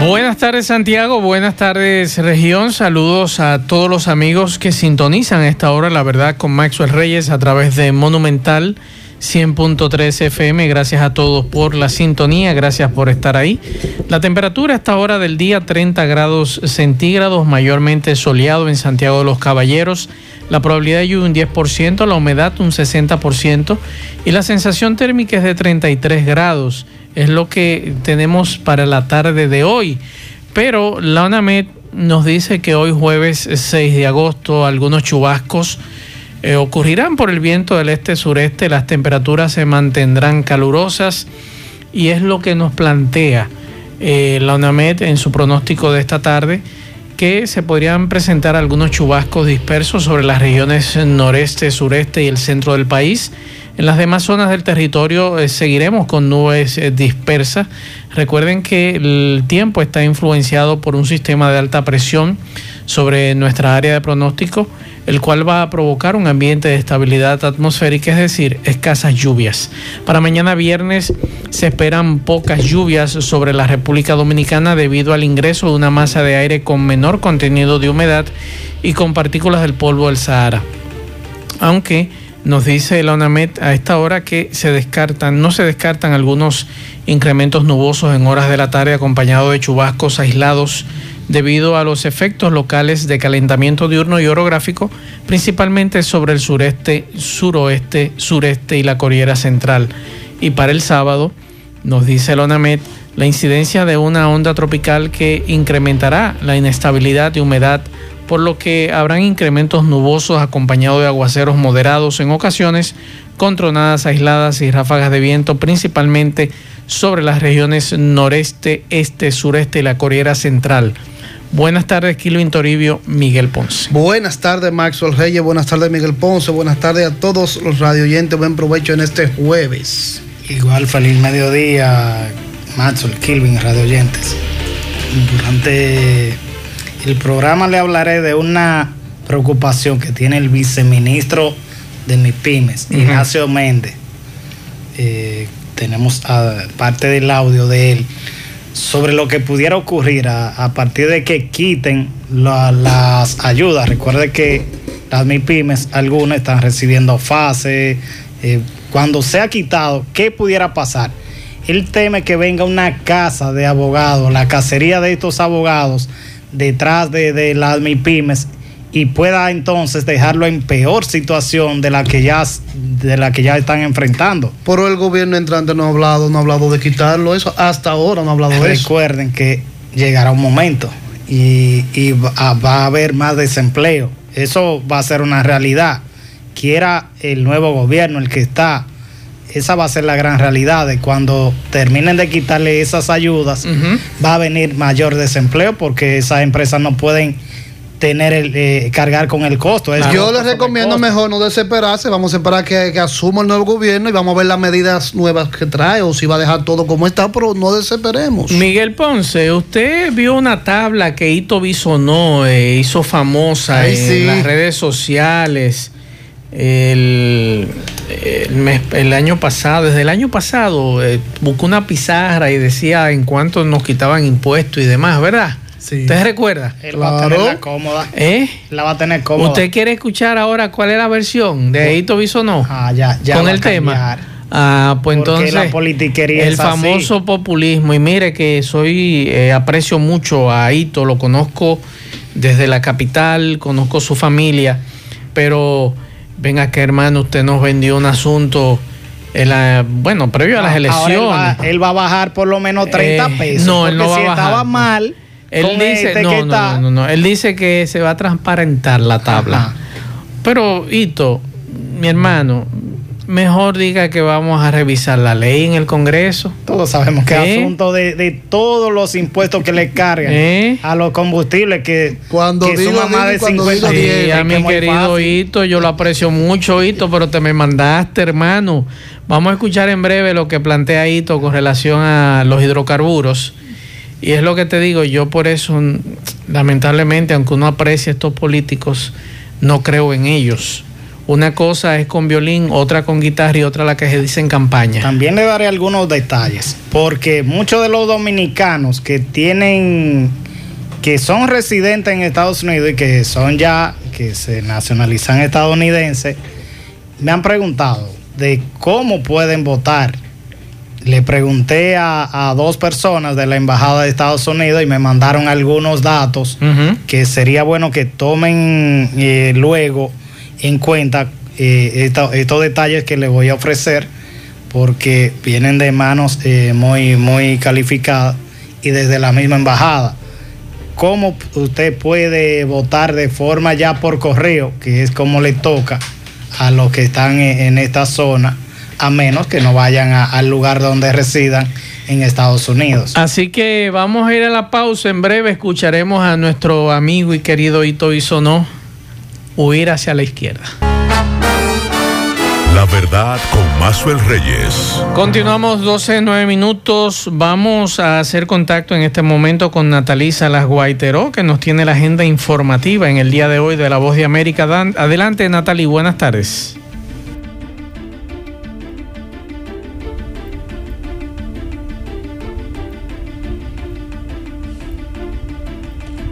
Buenas tardes Santiago, buenas tardes región, saludos a todos los amigos que sintonizan esta hora, la verdad, con Maxwell Reyes a través de Monumental 100.3 FM, gracias a todos por la sintonía, gracias por estar ahí. La temperatura a esta hora del día 30 grados centígrados, mayormente soleado en Santiago de los Caballeros, la probabilidad de lluvia un 10%, la humedad un 60% y la sensación térmica es de 33 grados es lo que tenemos para la tarde de hoy. Pero la UNAMED nos dice que hoy jueves 6 de agosto algunos chubascos eh, ocurrirán por el viento del este-sureste, las temperaturas se mantendrán calurosas y es lo que nos plantea eh, la UNAMED en su pronóstico de esta tarde que se podrían presentar algunos chubascos dispersos sobre las regiones noreste, sureste y el centro del país en las demás zonas del territorio eh, seguiremos con nubes eh, dispersas. Recuerden que el tiempo está influenciado por un sistema de alta presión sobre nuestra área de pronóstico, el cual va a provocar un ambiente de estabilidad atmosférica, es decir, escasas lluvias. Para mañana viernes se esperan pocas lluvias sobre la República Dominicana debido al ingreso de una masa de aire con menor contenido de humedad y con partículas del polvo del Sahara. Aunque nos dice la ONAMET a esta hora que se descartan, no se descartan algunos incrementos nubosos en horas de la tarde acompañados de chubascos aislados debido a los efectos locales de calentamiento diurno y orográfico, principalmente sobre el sureste, suroeste, sureste y la Cordillera Central. Y para el sábado, nos dice la ONAMET, la incidencia de una onda tropical que incrementará la inestabilidad y humedad por lo que habrán incrementos nubosos acompañados de aguaceros moderados en ocasiones, con tronadas aisladas y ráfagas de viento, principalmente sobre las regiones noreste, este, sureste y la Corriera Central. Buenas tardes, Kilo Toribio, Miguel Ponce. Buenas tardes, Maxwell Reyes. Buenas tardes, Miguel Ponce. Buenas tardes a todos los radioyentes. Buen provecho en este jueves. Igual, feliz mediodía, Maxwell, Kilvin, radioyentes. Durante el programa le hablaré de una preocupación que tiene el viceministro de MIPIMES, Ignacio Méndez. Eh, tenemos parte del audio de él sobre lo que pudiera ocurrir a, partir de que quiten las ayudas. Recuerde que las MIPIMES, algunas están recibiendo fase. Eh, cuando sea quitado, ¿qué pudiera pasar? Él teme que venga una casa de abogados, la cacería de estos abogados detrás de, de las MIPIMES y pueda entonces dejarlo en peor situación de la que ya de la que ya están enfrentando. Pero el gobierno entrante no ha hablado, no ha hablado de quitarlo eso, hasta ahora no ha hablado de eso. Recuerden que llegará un momento y, y va, va, a haber más desempleo. Eso va a ser una realidad. Quiera el nuevo gobierno, el que está, esa va a ser la gran realidad de cuando terminen de quitarle esas ayudas, va a venir mayor desempleo porque esas empresas no pueden tener el, eh, cargar con el costo. Yo les recomiendo mejor no desesperarse, vamos a esperar que, que, asuma el nuevo gobierno y vamos a ver las medidas nuevas que trae o si va a dejar todo como está, pero no desesperemos. Miguel Ponce, usted vio una tabla que Ito Bisonó eh, hizo famosa en las redes sociales el, el, año pasado, desde el año pasado, eh, buscó una pizarra y decía en cuánto nos quitaban impuestos y demás, ¿verdad? Sí. ¿Usted recuerda? Él va a tener cómoda. ¿Eh? La va a tener cómoda. ¿Usted quiere escuchar ahora cuál es la versión de Hito no? Ah, ya, ya. Con el tema. Ah, pues entonces. La politiquería el famoso populismo. Y mire que soy, eh, aprecio mucho a Hito, lo conozco desde la capital, conozco su familia, pero venga acá hermano, usted nos vendió un asunto, en la, bueno, previo a las elecciones. Él va, a bajar por lo menos 30 eh, pesos. No, él no va si a bajar. estaba mal. Él dice, este no, no, no, no, él dice que se va a transparentar la tabla. Pero, Hito, mi hermano, mejor diga que vamos a revisar la ley en el Congreso. Todos sabemos que ¿Eh? es asunto de, de todos los impuestos que le cargan ¿Eh? a los combustibles que, Cuando que digo, más de cuando 50 digo, Sí, a mi querido fácil. Hito, yo lo aprecio mucho, Hito, pero te me mandaste, hermano. Vamos a escuchar en breve lo que plantea Hito con relación a los hidrocarburos. Y es lo que te digo, yo por eso, lamentablemente, aunque uno aprecie a estos políticos, no creo en ellos. Una cosa es con violín, otra con guitarra y otra la que se dice en campaña. También le daré algunos detalles, porque muchos de los dominicanos que tienen, que son residentes en Estados Unidos y que son ya, que se nacionalizan estadounidenses, me han preguntado de cómo pueden votar. Le pregunté a, a dos personas de la Embajada de Estados Unidos y me mandaron algunos datos que sería bueno que tomen eh, luego en cuenta eh, estos detalles que les voy a ofrecer porque vienen de manos eh, muy, muy calificadas y desde la misma embajada. ¿Cómo usted puede votar de forma ya por correo, que es como le toca a los que están en, esta zona, a menos que no vayan al lugar donde residan en Estados Unidos? Así que vamos a ir a la pausa. En breve escucharemos a nuestro amigo y querido Ito Isonó huir hacia la izquierda. La verdad con Mazuel Reyes. Continuamos 12, 9 minutos. Vamos a hacer contacto en este momento con Natalisa Las Guaiteró, que nos tiene la agenda informativa en el día de hoy de La Voz de América. Dan- Adelante, Natalie, buenas tardes.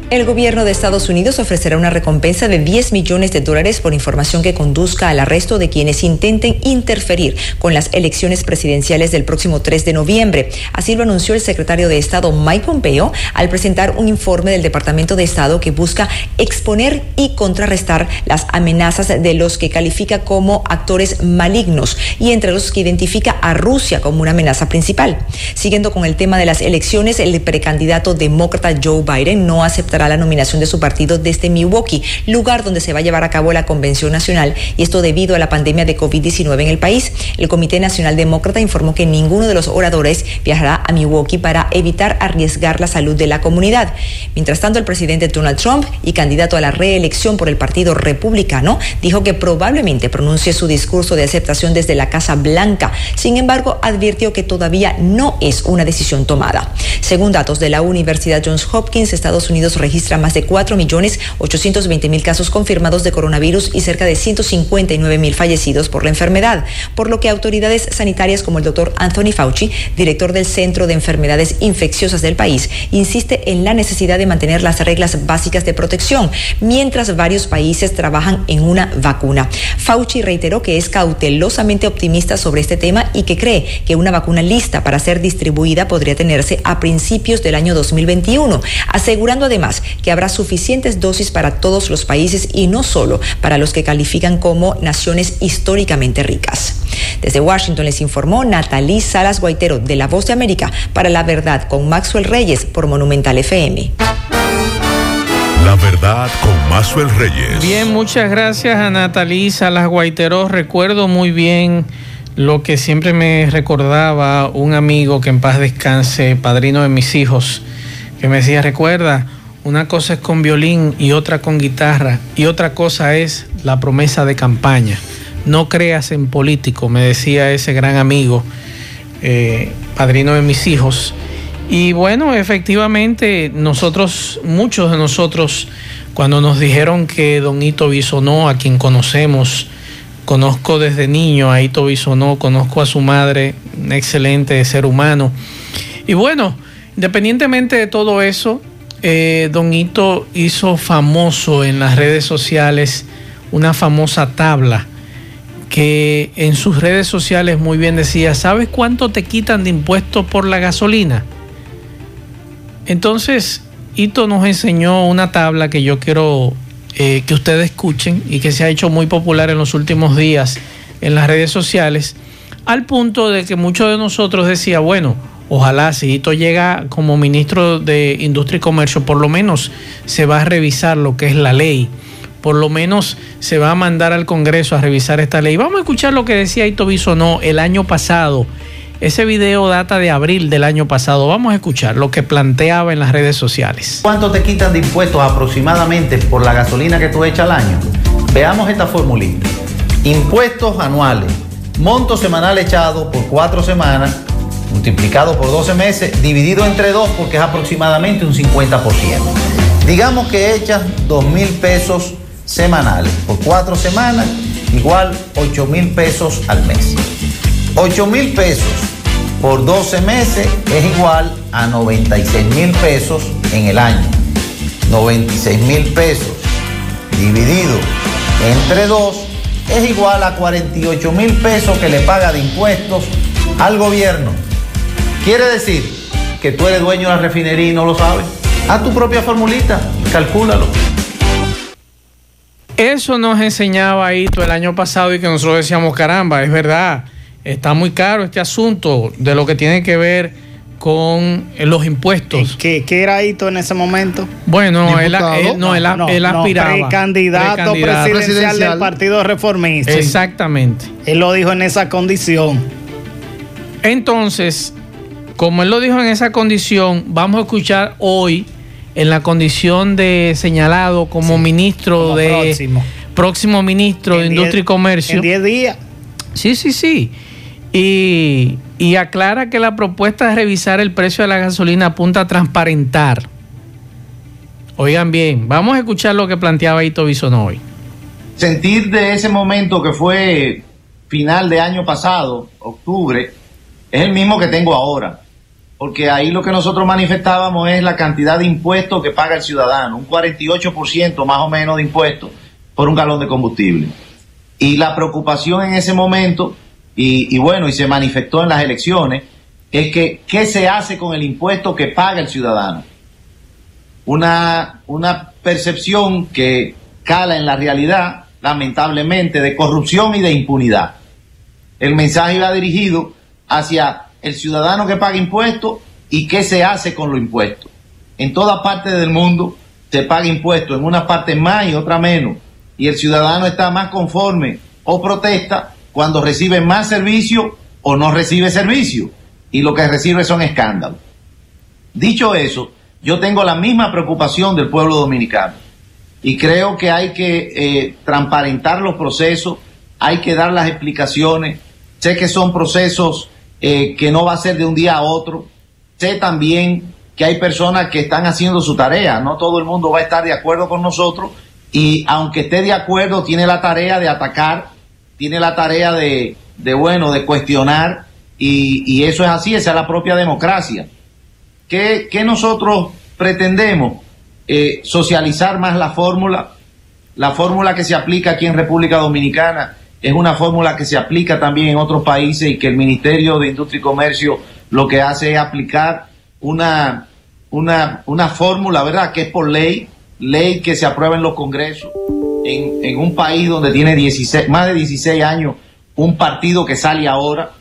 El gobierno de Estados Unidos ofrecerá una recompensa de 10 millones de dólares por información que conduzca al arresto de quienes intenten interferir con las elecciones presidenciales del próximo 3 de noviembre. Así lo anunció el secretario de Estado Mike Pompeo al presentar un informe del Departamento de Estado que busca exponer y contrarrestar las amenazas de los que califica como actores malignos y entre los que identifica a Rusia como una amenaza principal. Siguiendo con el tema de las elecciones, el precandidato demócrata Joe Biden no aceptará la nominación de su partido desde Milwaukee, lugar donde se va a llevar a cabo la convención nacional, y esto debido a la pandemia de COVID-19 en el país. El Comité Nacional Demócrata informó que ninguno de los oradores viajará a Milwaukee para evitar arriesgar la salud de la comunidad. Mientras tanto, el presidente Donald Trump y candidato a la reelección por el Partido Republicano dijo que probablemente pronuncie su discurso de aceptación desde la Casa Blanca. Sin embargo, advirtió que todavía no es una decisión tomada. Según datos de la Universidad Johns Hopkins, Estados Unidos registra más de 4.820.000 casos confirmados de coronavirus y cerca de 159.000 fallecidos por la enfermedad, por lo que autoridades sanitarias como el doctor Anthony Fauci, director del Centro de Enfermedades Infecciosas del país, insiste en la necesidad de mantener las reglas básicas de protección, mientras varios países trabajan en una vacuna. Fauci reiteró que es cautelosamente optimista sobre este tema y que cree que una vacuna lista para ser distribuida podría tenerse a principios del año 2021, asegurando además que habrá suficientes dosis para todos los países y no solo para los que califican como naciones históricamente ricas. Desde Washington les informó Natalí Salas Guaitero de La Voz de América para La Verdad con Maxwell Reyes por Monumental FM. La verdad con Mazuel Reyes. Bien, muchas gracias a Natalí Salas Guaiteró. Recuerdo muy bien lo que siempre me recordaba un amigo que en paz descanse, padrino de mis hijos, que me decía, recuerda, una cosa es con violín y otra con guitarra y otra cosa es la promesa de campaña. No creas en político, me decía ese gran amigo, eh, padrino de mis hijos. Y bueno, efectivamente, nosotros, muchos de nosotros, cuando nos dijeron que Don Hito Bisonó, a quien conocemos, conozco desde niño a Hito Bisonó, conozco a su madre, un excelente ser humano. Y bueno, independientemente de todo eso, eh, Don Hito hizo famoso en las redes sociales una famosa tabla que en sus redes sociales muy bien decía, ¿sabes cuánto te quitan de impuestos por la gasolina? Entonces, Ito nos enseñó una tabla que yo quiero eh, que ustedes escuchen y que se ha hecho muy popular en los últimos días en las redes sociales, al punto de que muchos de nosotros decía, bueno, ojalá si Ito llega como ministro de Industria y Comercio, por lo menos se va a revisar lo que es la ley, por lo menos se va a mandar al Congreso a revisar esta ley. Vamos a escuchar lo que decía Ito Bisonó el año pasado. Ese video data de abril del año pasado. Vamos a escuchar lo que planteaba en las redes sociales. ¿Cuánto te quitan de impuestos aproximadamente por la gasolina que tú echas al año? Veamos esta formulita. Impuestos anuales. Monto semanal echado por cuatro semanas, multiplicado por 12 meses, dividido entre dos porque es aproximadamente un 50%. Digamos que echas 2 mil pesos semanales por cuatro semanas, igual 8 mil pesos al mes. 8 mil pesos por 12 meses es igual a 96 mil pesos en el año. 96 mil pesos dividido entre 2 es igual a 48 mil pesos que le paga de impuestos al gobierno. Quiere decir que tú eres dueño de la refinería y no lo sabes. Haz tu propia formulita, calcúlalo. Eso nos enseñaba Ito el año pasado y que nosotros decíamos, caramba, es verdad, está muy caro este asunto de lo que tiene que ver con los impuestos. ¿Qué, qué era Ito en ese momento? Bueno, él, él, no, él, no, él no, aspiraba. precandidato, Precandidato. presidencial, del Partido Reformista. Exactamente. Él lo dijo en esa condición. Entonces, como él lo dijo en esa condición, vamos a escuchar hoy en la condición de señalado como Sí, ministro como de próximo. próximo ministro de Industria diez- y Comercio. En 10 días. Sí, sí, sí. Y, y aclara que la propuesta de revisar el precio de la gasolina apunta a transparentar. Oigan bien, vamos a escuchar lo que planteaba Ito Bisonó hoy. sentir de ese momento que fue final de año pasado, octubre, es el mismo que tengo ahora. Porque ahí lo que nosotros manifestábamos es la cantidad de impuestos que paga el ciudadano, un 48% más o menos de impuestos por un galón de combustible. Y la preocupación en ese momento, y, bueno, y se manifestó en las elecciones, es que qué se hace con el impuesto que paga el ciudadano una, una percepción que cala en la realidad, lamentablemente, de corrupción y de impunidad. El mensaje iba dirigido hacia el ciudadano que paga impuestos y qué se hace con los impuestos. En toda parte del mundo se paga impuestos, en una parte más y otra menos, y el ciudadano está más conforme o protesta cuando recibe más servicio o no recibe servicio, y lo que recibe son escándalos. Dicho eso, yo tengo la misma preocupación del pueblo dominicano y creo que hay que eh, transparentar los procesos, hay que dar las explicaciones. Sé que son procesos eh, que no va a ser de un día a otro. Sé también que hay personas que están haciendo su tarea. No todo el mundo va a estar de acuerdo con nosotros y aunque esté de acuerdo, tiene la tarea de atacar, tiene la tarea de, bueno, de cuestionar y, eso es así, esa es la propia democracia. ¿Qué, qué nosotros pretendemos? Eh, socializar más la fórmula. La fórmula que se aplica aquí en República Dominicana es una fórmula que se aplica también en otros países y que el Ministerio de Industria y Comercio lo que hace es aplicar una, una, una fórmula, ¿verdad? Que es por ley, ley que se aprueba en los congresos, en, en un país donde tiene 16, más de 16 años un partido que sale ahora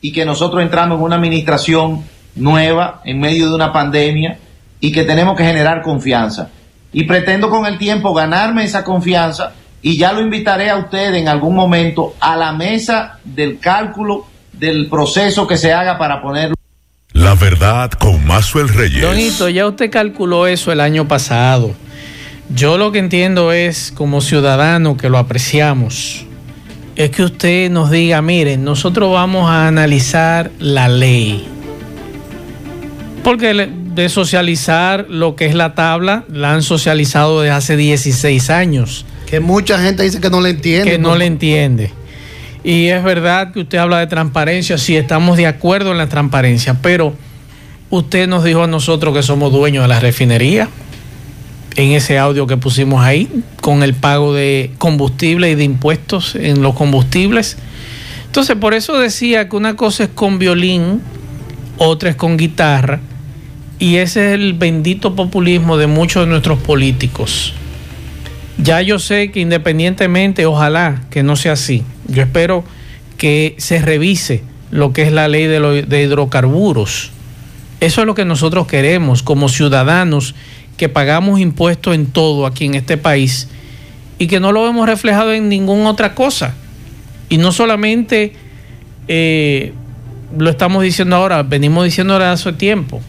y que nosotros entramos en una administración nueva en medio de una pandemia y que tenemos que generar confianza. Y pretendo con el tiempo ganarme esa confianza y ya lo invitaré a usted en algún momento a la mesa del cálculo del proceso que se haga para ponerlo. La verdad con Mazuel Reyes. Donito, ya usted calculó eso el año pasado. Yo lo que entiendo es, como ciudadano que lo apreciamos, es que usted nos diga, miren, nosotros vamos a analizar la ley. Porque de socializar lo que es la tabla, la han socializado desde hace 16 años, Que mucha gente dice que no le entiende. que no le entiende. Y es verdad que usted habla de transparencia, sí, estamos de acuerdo en la transparencia, pero usted nos dijo a nosotros que somos dueños de la refinería en ese audio que pusimos ahí, con el pago de combustible y de impuestos en los combustibles. Entonces, por eso decía que una cosa es con violín, otra es con guitarra, y ese es el bendito populismo de muchos de nuestros políticos. Ya yo sé que independientemente, ojalá que no sea así, yo espero que se revise lo que es la ley de, hidrocarburos. Eso es lo que nosotros queremos como ciudadanos que pagamos impuestos en todo aquí en este país y que no lo hemos reflejado en ninguna otra cosa. Y no solamente eh, lo estamos diciendo ahora, venimos diciendo ahora hace tiempo.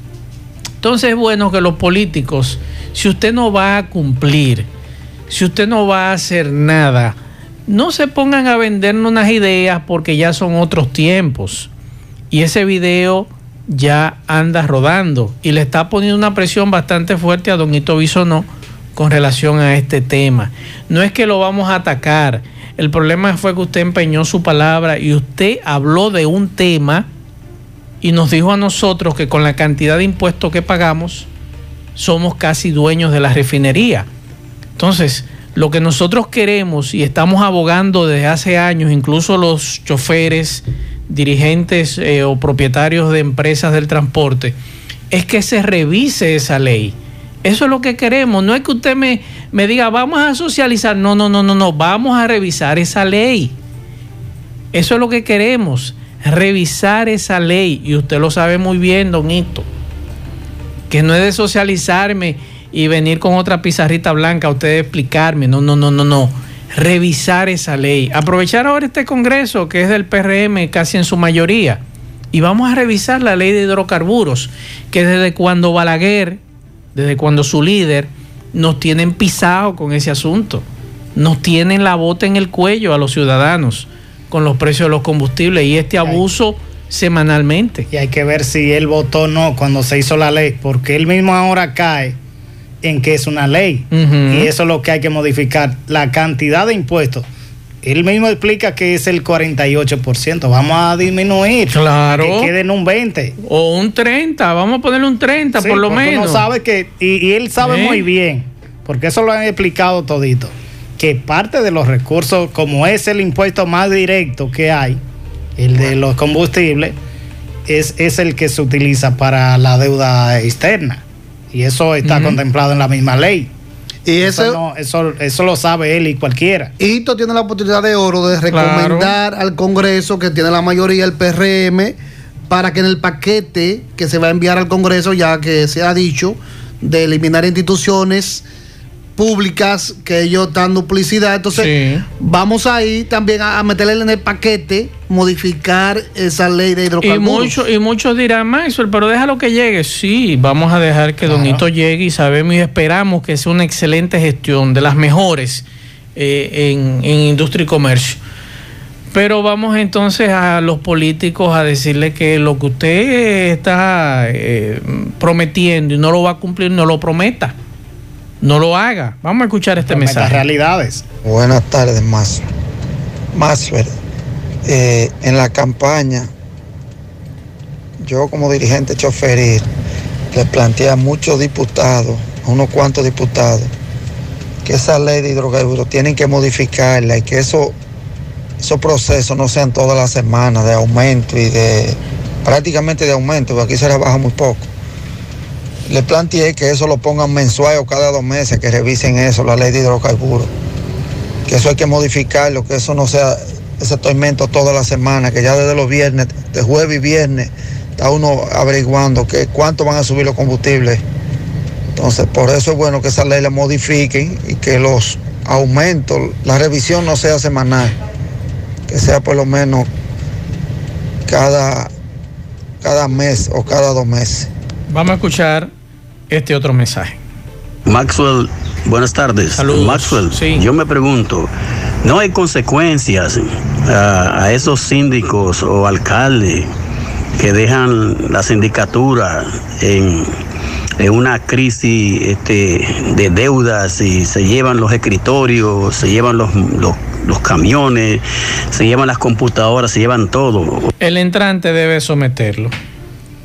Entonces es bueno que los políticos, si usted no va a cumplir, si usted no va a hacer nada, no se pongan a vendernos unas ideas porque ya son otros tiempos. Y ese video ya anda rodando y le está poniendo una presión bastante fuerte a Don Hito Bisonó con relación a este tema. No es que lo vamos a atacar. El problema fue que usted empeñó su palabra y usted habló de un tema y nos dijo a nosotros que con la cantidad de impuestos que pagamos somos casi dueños de la refinería. Entonces, lo que nosotros queremos y estamos abogando desde hace años, incluso los choferes, dirigentes eh, o propietarios de empresas del transporte, es que se revise esa ley. Eso es lo que queremos. No es que usted me, me diga, vamos a socializar. No, no, no, no, no. Vamos a revisar esa ley. Eso es lo que queremos. Revisar esa ley. Y usted lo sabe muy bien, don Hito. Que no es de socializarme y venir con otra pizarrita blanca a usted explicarme. No, no, no, no, no. Revisar esa ley. Aprovechar ahora este Congreso que es del PRM casi en su mayoría. Y vamos a revisar la ley de hidrocarburos, que desde cuando Balaguer, desde cuando su líder, nos tienen pisado con ese asunto. Nos tienen la bota en el cuello a los ciudadanos con los precios de los combustibles y este abuso semanalmente. Y hay que ver si él votó o no cuando se hizo la ley, porque él mismo ahora cae en que es una ley. Y eso es lo que hay que modificar. La cantidad de impuestos. Él mismo explica que es el 48%. Vamos a disminuir. Claro. Que quede en un 20. O un 30. Vamos a ponerle un 30 por lo menos. Uno sabe que, y, él sabe ¿Eh? muy bien, porque eso lo han explicado todito, que parte de los recursos, como es el impuesto más directo que hay, el de los combustibles, es, es el que se utiliza para la deuda externa. Y eso está contemplado en la misma ley. Y Eso, ese, no- eso, eso lo sabe él y cualquiera. Hito tiene la oportunidad de oro de recomendar al Congreso, que tiene la mayoría, el PRM, para que en el paquete que se va a enviar al Congreso, ya que se ha dicho, de eliminar instituciones públicas que ellos dan duplicidad. Entonces, Sí. vamos ahí también a, a meterle en el paquete, modificar esa ley de Y, hidrocarburos. mucho, y muchos dirán, Maxwell, pero déjalo que llegue. Sí, vamos a dejar que Don Hito llegue y sabemos y esperamos que sea una excelente gestión, de las mejores eh, en, en industria y comercio. Pero vamos entonces a los políticos a decirle que lo que usted está eh, prometiendo y no lo va a cumplir, no lo prometa. No lo haga. Vamos a escuchar este mensaje. realidades. Buenas tardes, Más. Maxwell. Eh, en la campaña, yo como dirigente choferil le planteé a muchos diputados, a unos cuantos diputados, que esa ley de hidrocarburos tienen que modificarla y que eso, esos procesos no sean todas las semanas de aumento y de prácticamente de aumento, porque aquí se rebaja muy poco. Le planteé que eso lo pongan mensual o cada dos meses, que revisen eso, la ley de hidrocarburos que eso hay que modificarlo, que eso no sea ese tormento toda la semana, que ya desde los viernes, de jueves y viernes, está uno averiguando que cuánto van a subir los combustibles. Entonces, por eso es bueno que esa ley la modifiquen y que los aumentos, la revisión no sea semanal, que sea por lo menos cada, cada mes o cada dos meses. Vamos a escuchar este otro mensaje. Maxwell, buenas tardes. Saludos. Maxwell, Sí. yo me pregunto, ¿no hay consecuencias a, a esos síndicos o alcaldes que dejan la sindicatura en, en una crisis este, de deudas y se llevan los escritorios, se llevan los, los, los camiones, se llevan las computadoras, se llevan todo? El entrante debe someterlo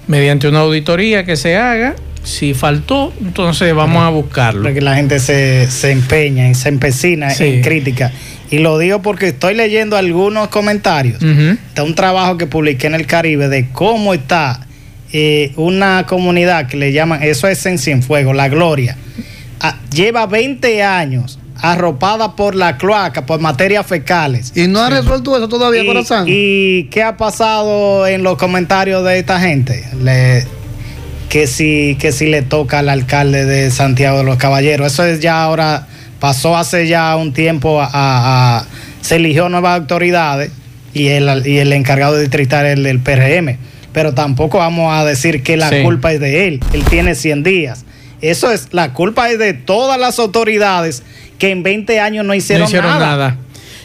mediante una auditoría que se haga. Si faltó, entonces vamos a buscarlo. Porque la gente se, se empeña y se empecina Sí. en crítica. Y lo digo porque estoy leyendo algunos comentarios de un trabajo que publiqué en el Caribe de cómo está eh, una comunidad que le llaman, eso es en Cienfuegos, La Gloria. Ah, lleva 20 años arropada por la cloaca, por materias fecales. Y no ha resuelto eso todavía, Y, corazón. ¿Y qué ha pasado en los comentarios de esta gente? Le- que si, que si le toca al alcalde de Santiago de los Caballeros. Eso es ya ahora pasó hace ya un tiempo a, se eligió nuevas autoridades y el, y el encargado de distrital el del PRM. Pero tampoco vamos a decir que la culpa es de él. Él tiene 100 días. Eso es, la culpa es de todas las autoridades que en 20 años no hicieron, nada.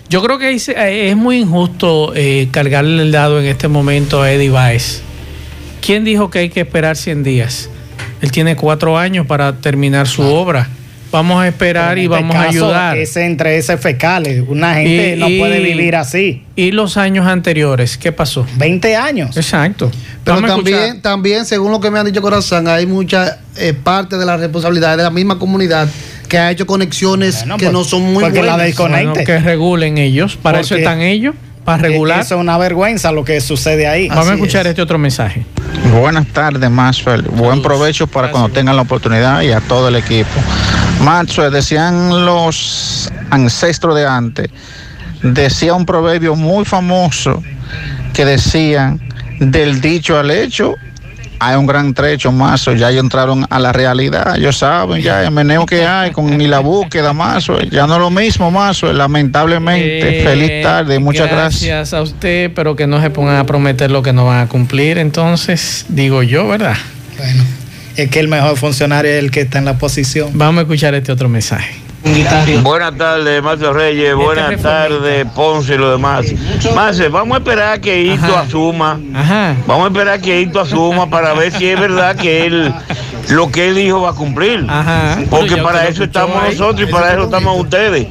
Yo creo que es, muy injusto eh, cargarle el dado en este momento a Eddie Baez. ¿Quién dijo que hay que esperar 100 días? Él tiene cuatro años para terminar su obra. Vamos a esperar y este vamos a ayudar. Ese entre ese fecales. Una gente no puede vivir así. ¿Y los años anteriores? ¿Qué pasó? 20 años. Exacto. Pero también, también, según lo que me han dicho Corazón, hay mucha eh, parte de la responsabilidad de la misma comunidad que ha hecho conexiones que pues, no son muy porque buenas. La que regulen ellos. Para eso están ellos para regular. Eso es una vergüenza lo que sucede ahí. Vamos a escuchar este otro mensaje. Buenas tardes, Maxwell. Buen provecho para cuando tengan la oportunidad y a todo el equipo. Maxwell, decían los ancestros de antes, decía un proverbio muy famoso que decían del dicho al hecho hay un gran trecho, más, ya entraron a la realidad, ellos saben ya el meneo que hay con ni la búsqueda, más, ya no es lo mismo, más, lamentablemente. Eh, Feliz tarde, muchas gracias. Gracias a usted, pero que no se pongan a prometer lo que no van a cumplir, entonces, digo yo, ¿verdad? Bueno, es que el mejor funcionario es el que está en la posición. Vamos a escuchar este otro mensaje. Buenas tardes, Macho Reyes. Este Buenas tardes, Ponce y lo demás. Mase, vamos a esperar que Hito asuma. Vamos a esperar que Hito asuma para ver si es verdad que él lo que él dijo va a cumplir. Porque para eso estamos nosotros y para eso estamos ustedes.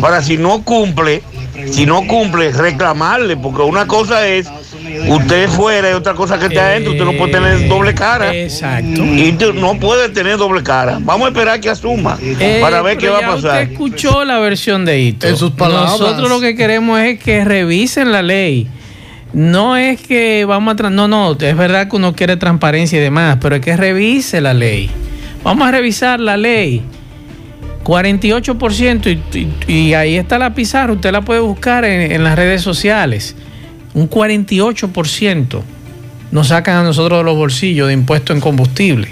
Para si no cumple, si no cumple, reclamarle, porque una cosa es Usted fuera y otra cosa que está adentro, usted no puede tener doble cara. Exacto. Y no puede tener doble cara. Vamos a esperar que asuma eh, para ver qué va a pasar. Usted escuchó la versión de Ito. En sus palabras. Nosotros lo que queremos es que revisen la ley. No es que vamos a... No, no, es verdad que uno quiere transparencia y demás, pero es que revise la ley. Vamos a revisar la ley. 48% y, y, ahí está la pizarra, usted la puede buscar en las redes sociales un 48% nos sacan a nosotros de los bolsillos de impuestos en combustible.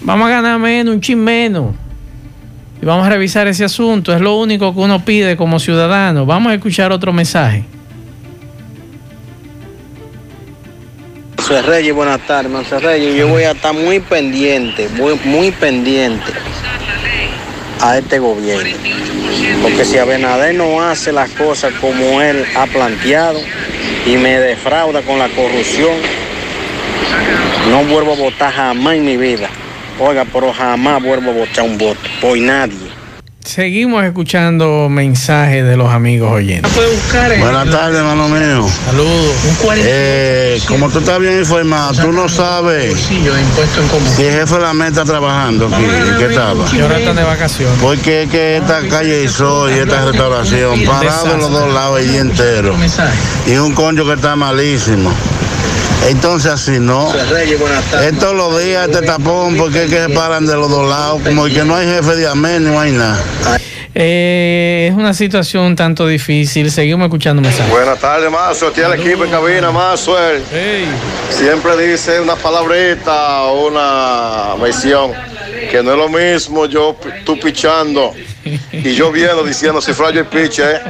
Vamos a ganar menos, un chin menos. Y vamos a revisar ese asunto. Es lo único que uno pide como ciudadano. Vamos a escuchar otro mensaje. Buenas tardes, Reyes. Yo voy a estar muy pendiente, muy, muy pendiente a este gobierno. Porque si Abinader no hace las cosas como él ha planteado y me defrauda con la corrupción, no vuelvo a votar jamás en mi vida. Oiga, pero jamás vuelvo a votar un voto por nadie. Seguimos escuchando mensajes de los amigos oyentes. Buenas tardes, hermano mío. Saludos. Eh, como tú estás bien informado, tú no sabes si el jefe de la meta trabajando aquí. ¿Qué estaba? Y ahora están de vacaciones. Porque es que esta calle hizo y esta restauración, parado en los dos lados el día entero. Y un concho que está malísimo. Entonces así no. Es todos los días este tapón porque es que se paran de los dos lados, como que no hay jefe de amén, no hay nada. Eh, es una situación un tanto difícil. Seguimos escuchando mensajes. Buenas tardes, Mazo. Aquí el equipo en cabina, Mazo. Siempre dice una palabrita o una versión que no es lo mismo yo tú pichando y yo viendo diciendo si fue el pitch, eh,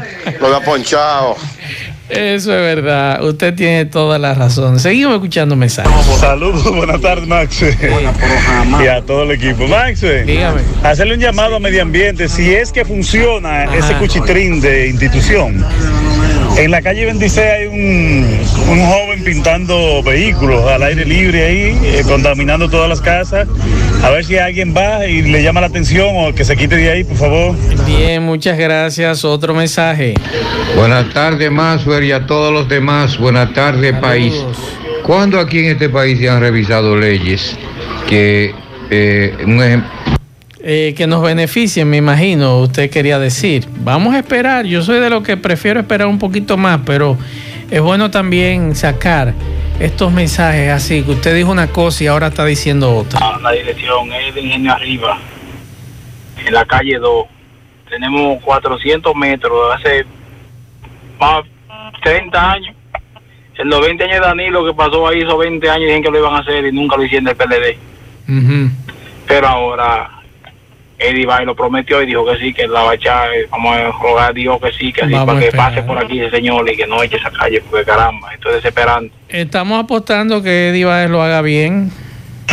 lo había ponchado. Eso es verdad, usted tiene toda la razón. Seguimos escuchando mensajes. Saludos, buenas tardes, Max. y a todo el equipo. Max, dígame. Hacerle un llamado a medio ambiente, si es que funciona ese cuchitrín de institución en la calle 26 hay un, joven pintando vehículos al aire libre ahí, eh, contaminando todas las casas. A ver si alguien va y le llama la atención o que se quite de ahí, por favor. Bien, muchas gracias. Otro mensaje. Buenas tardes, Maswer, y a todos los demás. Buenas tardes, país. ¿Cuándo aquí en este país se han revisado leyes que, eh, un ejemplo, eh, que nos beneficien, me imagino, usted quería decir. Vamos a esperar, yo soy de lo que prefiero esperar un poquito más, pero es bueno también sacar estos mensajes así, que usted dijo una cosa y ahora está diciendo otra. Ah, la dirección es de Ingenio Arriba, en la calle 2. Tenemos 400 metros, hace más 30 años. En los 20 años de Danilo que pasó ahí, esos 20 años dijeron que lo iban a hacer y nunca lo hicieron del PLD. Pero ahora Eddie Bay lo prometió y dijo que sí, que la va a echar, eh, vamos a rogar a Dios que sí, que sí, para que pase por aquí ese señor y que no eche esa calle, porque caramba, estoy desesperando. Estamos apostando que Eddie Bay lo haga bien.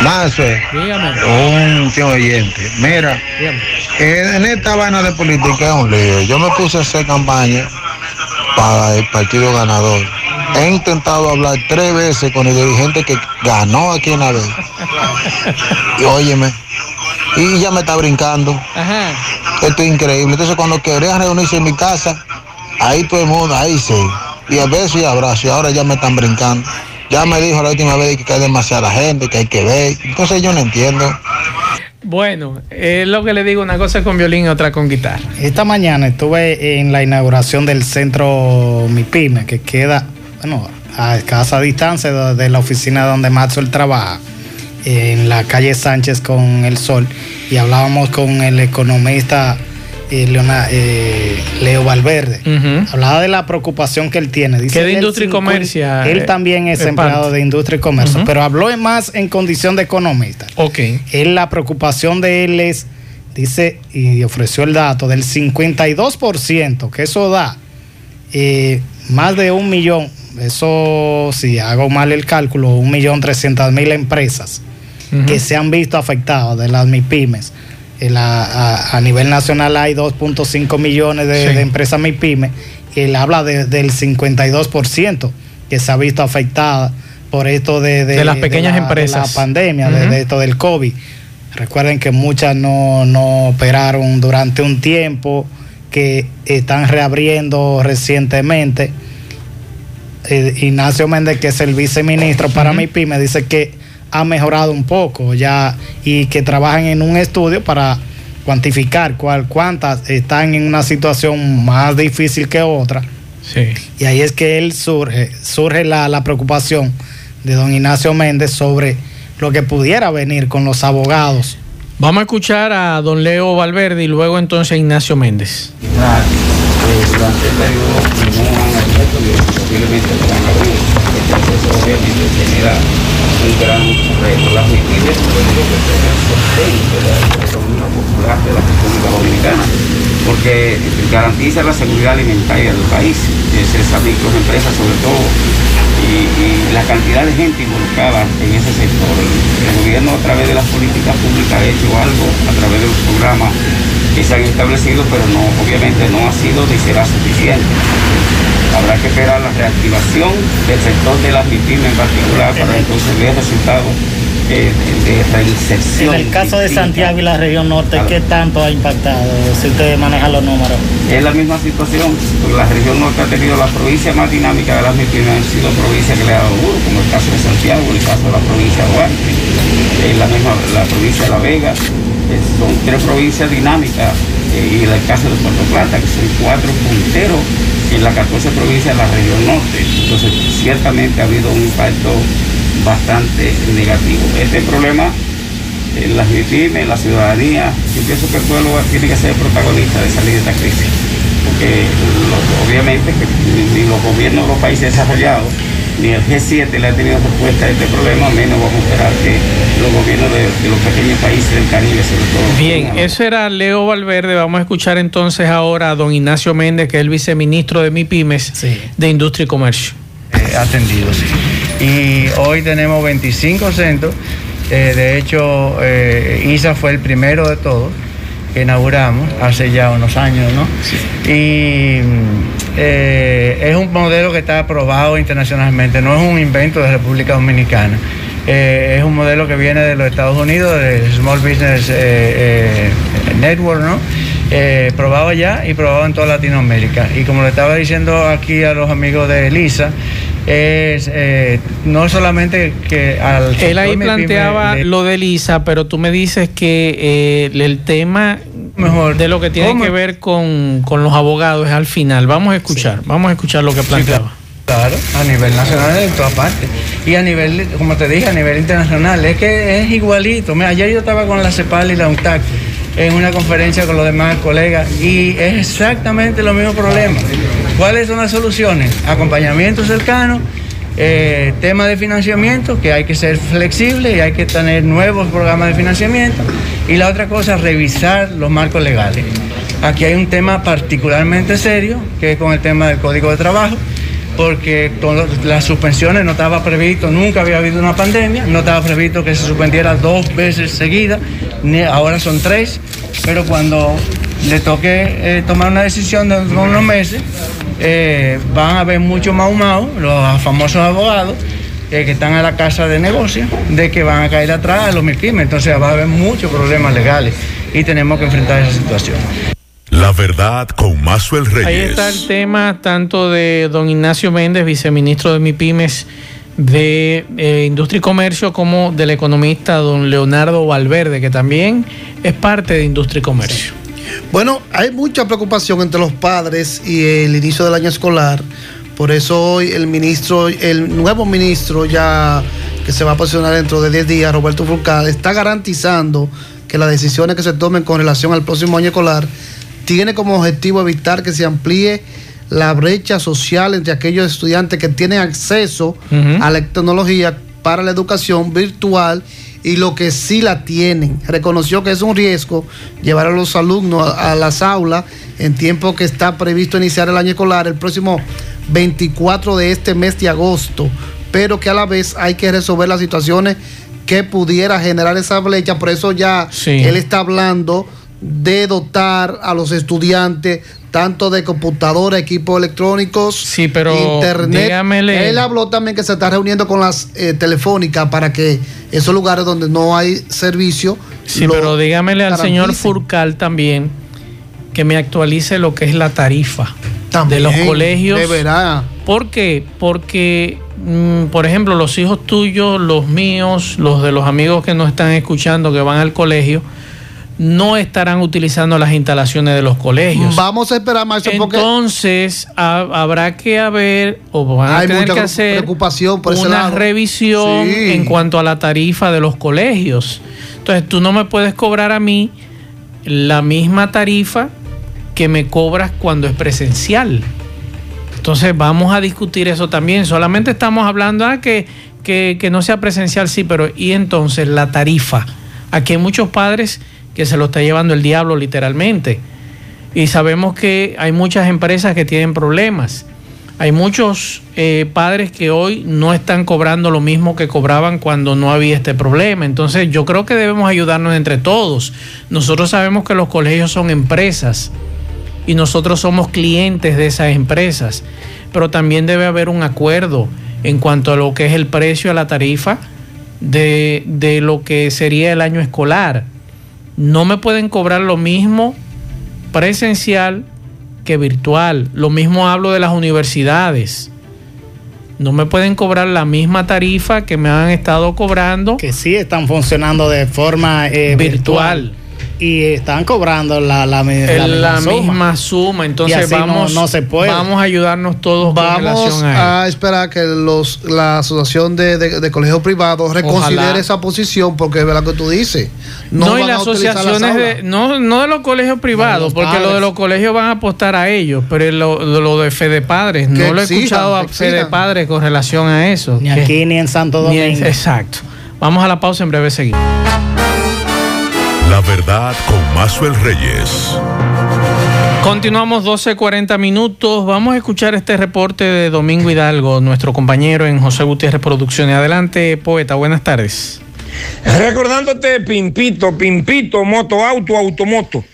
Más, un tío oyente. Mira, en esta vaina de política es un lío. Yo me puse a hacer campaña para el partido ganador. He intentado hablar tres veces con el dirigente que ganó aquí en la vez. Y óyeme, y ya me está brincando. Esto es increíble. Entonces cuando querían reunirse en mi casa, ahí todo el mundo, ahí sí. Y a veces y abrazo, y ahora ya me están brincando. Ya me dijo la última vez que hay demasiada gente, que hay que ver. Entonces yo no entiendo. Bueno, es lo que le digo, una cosa con violín y otra con guitarra. Esta mañana estuve en la inauguración del centro MIPIME, que queda, bueno, a escasa distancia de la oficina donde Maxwell trabaja, en la calle Sánchez con el Sol, y hablábamos con el economista eh, Leo Valverde. Hablaba de la preocupación que él tiene. Dice que de industria y comercio. Él eh, también es empleado de industria y comercio, pero habló más en condición de economista. Ok. Él, la preocupación de él es, dice, y ofreció el dato del 52%, que eso da eh, más de un millón, eso, si hago mal el cálculo, un millón trescientas mil empresas que se han visto afectadas de las MIPIMES a, nivel nacional hay 2.5 millones de, empresas MIPYME y él habla del 52% que se ha visto afectada por esto de, las pequeñas empresas. la pandemia, de, esto del COVID. Recuerden que muchas no, no operaron durante un tiempo, que están reabriendo recientemente. Eh, Ignacio Méndez, que es el viceministro para MIPYME, dice que ha mejorado un poco ya y que trabajan en un estudio para cuantificar cuál, cuántas están en una situación más difícil que otra. Y ahí es que él surge, surge la, la preocupación de don Ignacio Méndez sobre lo que pudiera venir con los abogados. Vamos a escuchar a don Leo Valverde y luego entonces a Ignacio Méndez. Durante el periodo, posiblemente un gran reto. Las el de la economía popular de la República Dominicana, porque garantiza la seguridad alimentaria del país, es esa microempresa sobre todo, y, la cantidad de gente involucrada en ese sector. El, gobierno a través de las políticas públicas ha hecho algo, a través de los programas que se han establecido, pero no, obviamente no ha sido ni será suficiente. Habrá que esperar la reactivación del sector de las víctimas en particular para entonces ver resultados eh, de, reinserción. En el caso de Santiago y la región norte, ¿qué tanto ha impactado? Si ustedes manejan los números. Es la misma situación. La región norte ha tenido la provincia más dinámica de las víctimas, han sido provincias que le ha dado duro, como el caso de Santiago, el caso de la provincia de Duarte, eh, la misma la provincia de La Vega. Eh, son tres provincias dinámicas y el caso de Puerto Plata, que son cuatro punteros en las 14 provincias de la región norte. Entonces, ciertamente ha habido un impacto bastante negativo. Este problema, en las víctimas, la ciudadanía, yo pienso que el pueblo tiene que ser protagonista de salir de esta crisis. Porque obviamente que ni los gobiernos de los países desarrollados ni el G7 le ha tenido respuesta a este problema, menos vamos a esperar que los gobiernos de, los pequeños países del Caribe, sobre todo. Bien, eso era Leo Valverde. Vamos a escuchar entonces ahora a don Ignacio Méndez, que es el viceministro de MIPIMES de Industria y Comercio. Eh, atendido, sí. Y hoy tenemos 25 centros. Eh, de hecho, eh, ISA fue el primero de todos que inauguramos hace ya unos años, ¿no? Y eh, es un modelo que está aprobado internacionalmente, no es un invento de República Dominicana. Eh, es un modelo que viene de los Estados Unidos, del Small Business eh, Network, ¿no? probado allá y probado en toda Latinoamérica. Y como le estaba diciendo aquí a los amigos de Elisa, es no solamente que al él ahí planteaba lo de Elisa, pero tú me dices que el tema mejor de lo que tiene que ver con, los abogados es al final. Vamos a escuchar, vamos a escuchar lo que planteaba. claro. a nivel nacional en todas partes. Y a nivel, como te dije, a nivel internacional. Es que es igualito. ayer yo estaba con la CEPAL y la UNTAC en una conferencia con los demás colegas y es exactamente lo mismo problema. ¿Cuáles son las soluciones? Acompañamiento cercano Eh, tema de financiamiento, que hay que ser flexible y hay que tener nuevos programas de financiamiento. Y la otra cosa, revisar los marcos legales. Aquí hay un tema particularmente serio, que es con el tema del Código de Trabajo, porque con las suspensiones no estaba previsto, nunca había habido una pandemia, no estaba previsto que se suspendiera dos veces seguidas, ahora son tres, pero cuando le toque eh, tomar una decisión de unos meses, eh, van a haber mucho más humados, los famosos abogados, eh, que están a la casa de negocio, de que van a caer atrás a los milquimes. Entonces va a haber muchos problemas legales y tenemos que enfrentar esa situación. La verdad con Mazuel Reyes. Ahí está el tema tanto de don Ignacio Méndez, viceministro de MIPIMES de Industria y Comercio, como del economista don Leonardo Valverde, que también es parte de Industria y Comercio. Bueno, hay mucha preocupación entre los padres y el inicio del año escolar. Por eso hoy el ministro, el nuevo ministro ya que se va a posicionar dentro de 10 días, Roberto Fulcal, está garantizando que las decisiones que se tomen con relación al próximo año escolar tiene como objetivo evitar que se amplíe la brecha social entre aquellos estudiantes que tienen acceso a la tecnología para la educación virtual y lo que sí la tienen. Reconoció que es un riesgo llevar a los alumnos a, las aulas en tiempo que está previsto iniciar el año escolar el próximo 24 de este mes de agosto, pero que a la vez hay que resolver las situaciones que pudiera generar esa brecha. Por eso ya él está hablando de dotar a los estudiantes tanto de computadora, equipos electrónicos, sí, pero internet. Él habló también que se está reuniendo con las eh, telefónicas para que esos lugares donde no hay servicio. Sí, pero dígamele al señor Furcal también que me actualice lo que es la tarifa de los colegios. Deberá. ¿Por qué? Porque, mm, por ejemplo, los hijos tuyos, los míos, los de los amigos que nos están escuchando, que van al colegio, no estarán utilizando las instalaciones de los colegios. Vamos a esperar más porque entonces habrá que haber o van a tener que hacer preocupación por una revisión en cuanto a la tarifa de los colegios. Entonces tú no me puedes cobrar a mí la misma tarifa que me cobras cuando es presencial. Entonces vamos a discutir eso también. Solamente estamos hablando ah, que, que, que no sea presencial, sí, pero y entonces la tarifa. Aquí hay muchos padres que se lo está llevando el diablo literalmente. Y sabemos que hay muchas empresas que tienen problemas. Hay muchos eh, padres que hoy no están cobrando lo mismo que cobraban cuando no había este problema. Entonces yo creo que debemos ayudarnos entre todos. Nosotros sabemos que los colegios son empresas y nosotros somos clientes de esas empresas, pero también debe haber un acuerdo en cuanto a lo que es el precio a la tarifa de, de lo que sería el año escolar no me pueden cobrar lo mismo presencial que virtual. Lo mismo hablo de las universidades. No me pueden cobrar la misma tarifa que me han estado cobrando. Que sí están funcionando de forma eh, virtual y están cobrando la, la, misma, suma. Entonces vamos, no, se puede. vamos a ayudarnos todos vamos a, esperar que los, la asociación de, de, colegios privados reconsidere esa posición porque es verdad que tú dices. No, y las asociaciones de, no, no de los colegios privados, porque lo de los colegios van a apostar a ellos, pero lo, lo de Fede Padres, no lo he escuchado a Fede Padres con relación a eso. Ni aquí ni en Santo Domingo. exacto. Vamos a la pausa, en breve seguimos. La verdad con Mazuel Reyes. Continuamos 12.40 minutos. Vamos a escuchar este reporte de Domingo Hidalgo, nuestro compañero en José Gutiérrez Producciones. Adelante, poeta. Buenas tardes. Recordándote, Pimpito, Pimpito, Moto Auto, Automoto.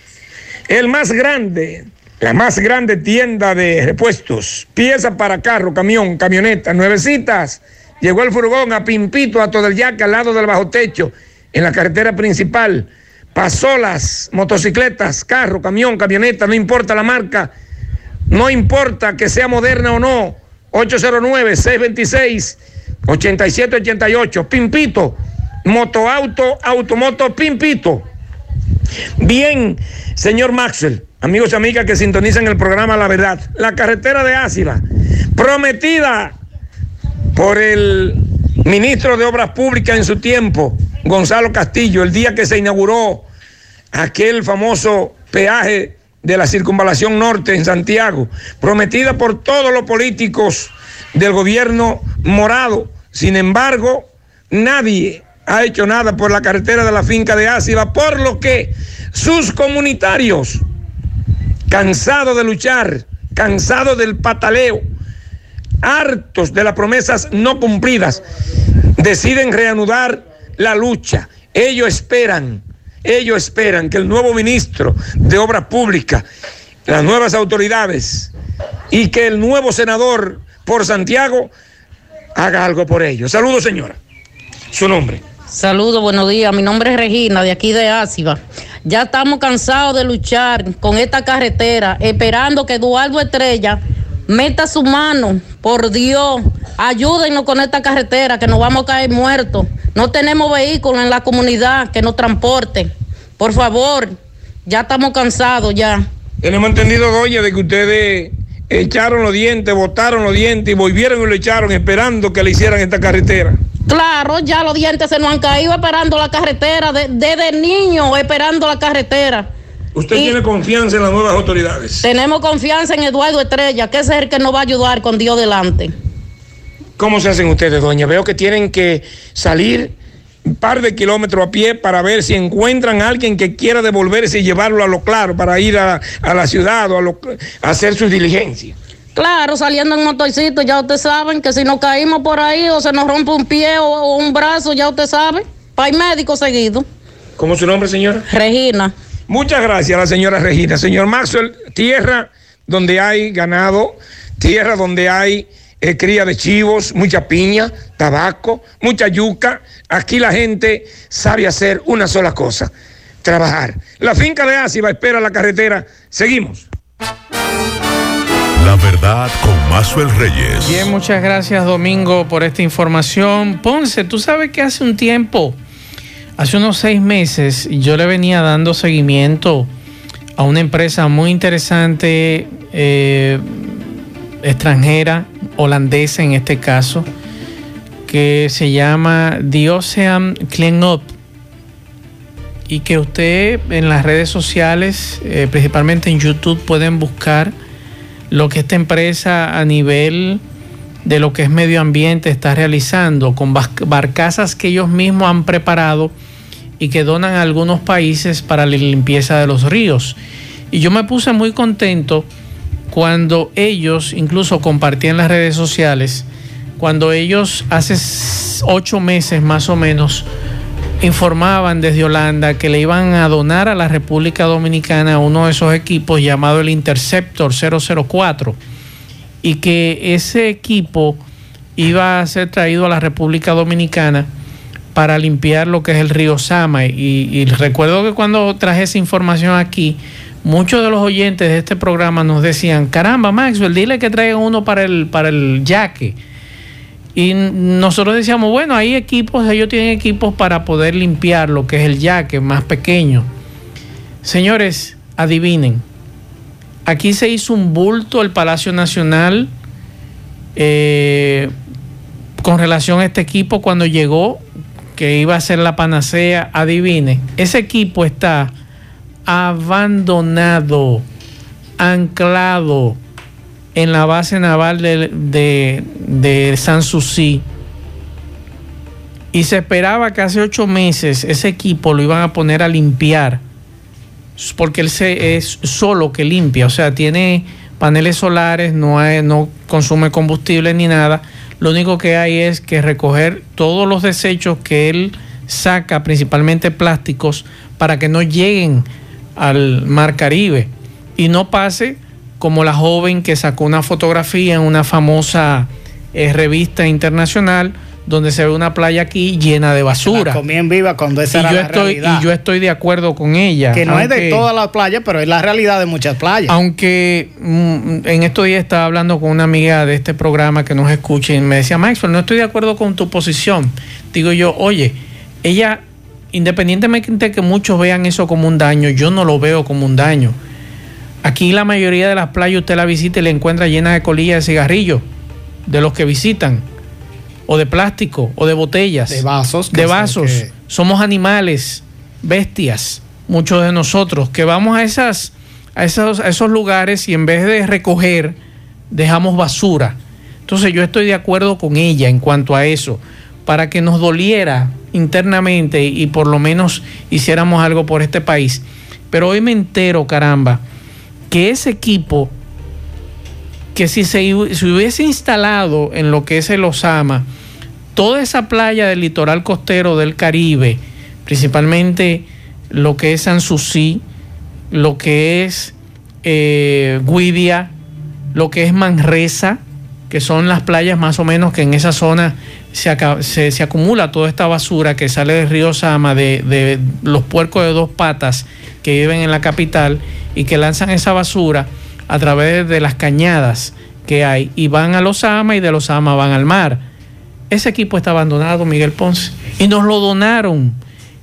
El más grande, la más grande tienda de repuestos. Piezas para carro, camión, camioneta, nuevecitas. Llegó el furgón a Pimpito, a todo el yaque, al lado del bajo techo, en la carretera principal pasolas, motocicletas, carro, camión, camioneta, no importa la marca, no importa que sea moderna o no. 809-626-8788. Pimpito, motoauto, automoto, Pimpito. Bien, señor Maxwell, amigos y amigas que sintonizan el programa La Verdad, la carretera de Ácila, prometida por el ministro de Obras Públicas en su tiempo, Gonzalo Castillo, el día que se inauguró aquel famoso peaje de la circunvalación norte en Santiago, prometida por todos los políticos del gobierno morado. Sin embargo, nadie ha hecho nada por la carretera de la finca de Áciba, por lo que sus comunitarios, cansados de luchar, cansados del pataleo, hartos de las promesas no cumplidas, deciden reanudar la lucha. Ellos esperan, ellos esperan que el nuevo ministro de Obras Públicas, las nuevas autoridades y que el nuevo senador por Santiago haga algo por ellos. Saludos, señora. Su nombre. Saludos, buenos días. Mi nombre es Regina, de aquí de Áciba. Ya estamos cansados de luchar con esta carretera, esperando que Eduardo Estrella meta su mano. Por Dios, ayúdenos con esta carretera, que nos vamos a caer muertos. No tenemos vehículos en la comunidad que nos transporte. Por favor, ya estamos cansados ya. Tenemos entendido, doña, de que ustedes echaron los dientes, botaron los dientes y volvieron y lo echaron esperando que le hicieran esta carretera. Claro, ya los dientes se nos han caído esperando la carretera, desde niño esperando la carretera. ¿Usted tiene confianza en las nuevas autoridades? Tenemos confianza en Eduardo Estrella, que ese es el que nos va a ayudar con Dios delante. ¿Cómo se hacen ustedes, doña? Veo que tienen que salir un par de kilómetros a pie para ver si encuentran a alguien que quiera devolverse y llevarlo a lo claro para ir a, la ciudad o a, hacer sus diligencias. Claro, saliendo en motorcito, ya ustedes saben que si nos caímos por ahí o se nos rompe un pie o, un brazo, ya usted sabe, para médico seguido. ¿Cómo es su nombre, señora? Regina. Muchas gracias a la señora Regina. Señor Maxwell, tierra donde hay ganado, tierra donde hay eh, cría de chivos, mucha piña, tabaco, mucha yuca. Aquí la gente sabe hacer una sola cosa, trabajar. La finca de Áciba espera la carretera. Seguimos. La verdad con Mazuel Reyes. Bien, muchas gracias Domingo por esta información. Ponce, tú sabes que hace un tiempo, hace unos seis meses, yo le venía dando seguimiento a una empresa muy interesante, eh, extranjera, holandesa en este caso, que se llama The Ocean Clean Up y que usted en las redes sociales, eh, principalmente en YouTube, pueden buscar lo que esta empresa a nivel de lo que es medio ambiente está realizando con barcazas que ellos mismos han preparado y que donan a algunos países para la limpieza de los ríos. Y yo me puse muy contento cuando ellos, incluso compartían las redes sociales, cuando ellos hace ocho meses más o menos informaban desde Holanda que le iban a donar a la República Dominicana uno de esos equipos llamado el Interceptor 004 y que ese equipo iba a ser traído a la República Dominicana para limpiar lo que es el río Sama. Y, recuerdo que cuando traje esa información aquí, muchos de los oyentes de este programa nos decían, caramba Maxwell, dile que traiga uno para el, para el yaque y nosotros decíamos, bueno, hay equipos, ellos tienen equipos para poder limpiar lo que es el yaque más pequeño. Señores, adivinen, aquí se hizo un bulto el Palacio Nacional eh, con relación a este equipo cuando llegó, que iba a ser la panacea. Adivine, ese equipo está abandonado, anclado en la base naval de, de, de. Y se esperaba que hace ocho meses ese equipo lo iban a poner a limpiar, porque él es solo que limpia, o sea, tiene paneles solares, no, no consume combustible ni nada. Lo único que hay es que recoger todos los desechos que él saca, principalmente plásticos, para que no lleguen al mar Caribe y no pase como la joven que sacó una fotografía en una famosa eh, revista internacional donde se ve una playa aquí llena de basura. en viva cuando esa y yo estoy, Y yo estoy de acuerdo con ella. Que no es de todas las playas, pero es la realidad de muchas playas. Aunque mm, en estos días estaba hablando con una amiga de este programa que nos escucha y me decía, Maxwell, no estoy de acuerdo con tu posición. Digo yo, oye, ella, independientemente de que muchos vean eso como un daño, yo no lo veo como un daño Aquí la mayoría de las playas usted la visita y la encuentra llena de colillas de cigarrillos, de los que visitan, o de plástico, o de botellas. De vasos. De vasos. Somos animales, bestias, muchos de nosotros, que vamos a, esas, a, esos, a esos lugares y en vez de recoger, dejamos basura. Entonces yo estoy de acuerdo con ella en cuanto a eso, para que nos doliera internamente y por lo menos hiciéramos algo por este país. Pero hoy me entero, caramba, que ese equipo, que si se, hubiese instalado en lo que es el Osama, toda esa playa del litoral costero del Caribe, principalmente lo que es Sanssouci, lo que es eh, Guidia, lo que es Manresa, que son las playas más o menos que en esa zona se, se, acumula toda esta basura que sale del río Sama, de, de, los puercos de dos patas que viven en la capital y que lanzan esa basura a través de las cañadas que hay y van a los Sama y de los Sama van al mar. Ese equipo está abandonado, Miguel Ponce, y nos lo donaron.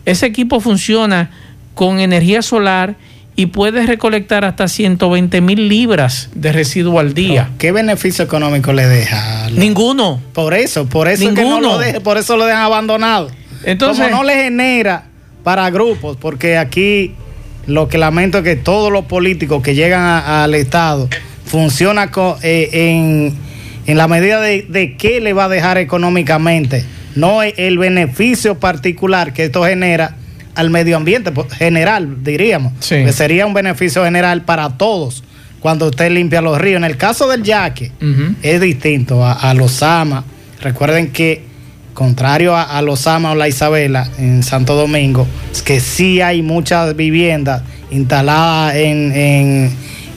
Ese equipo funciona con energía solar y puedes recolectar hasta 120 mil libras de residuo al día. ¿Qué beneficio económico le deja? Ninguno. Por eso, por eso Ninguno. no lo por eso lo dejan abandonado. Entonces, Como no le genera para grupos, porque aquí lo que lamento es que todos los políticos que llegan al Estado funcionan eh, en, en, la medida de, de qué le va a dejar económicamente, no el beneficio particular que esto genera al medio ambiente pues, general, diríamos. Que sería un beneficio general para todos cuando usted limpia los ríos. En el caso del yaque, es distinto a, los AMA. Recuerden que, contrario a, los AMA o la Isabela en Santo Domingo, es que sí hay muchas viviendas instaladas en,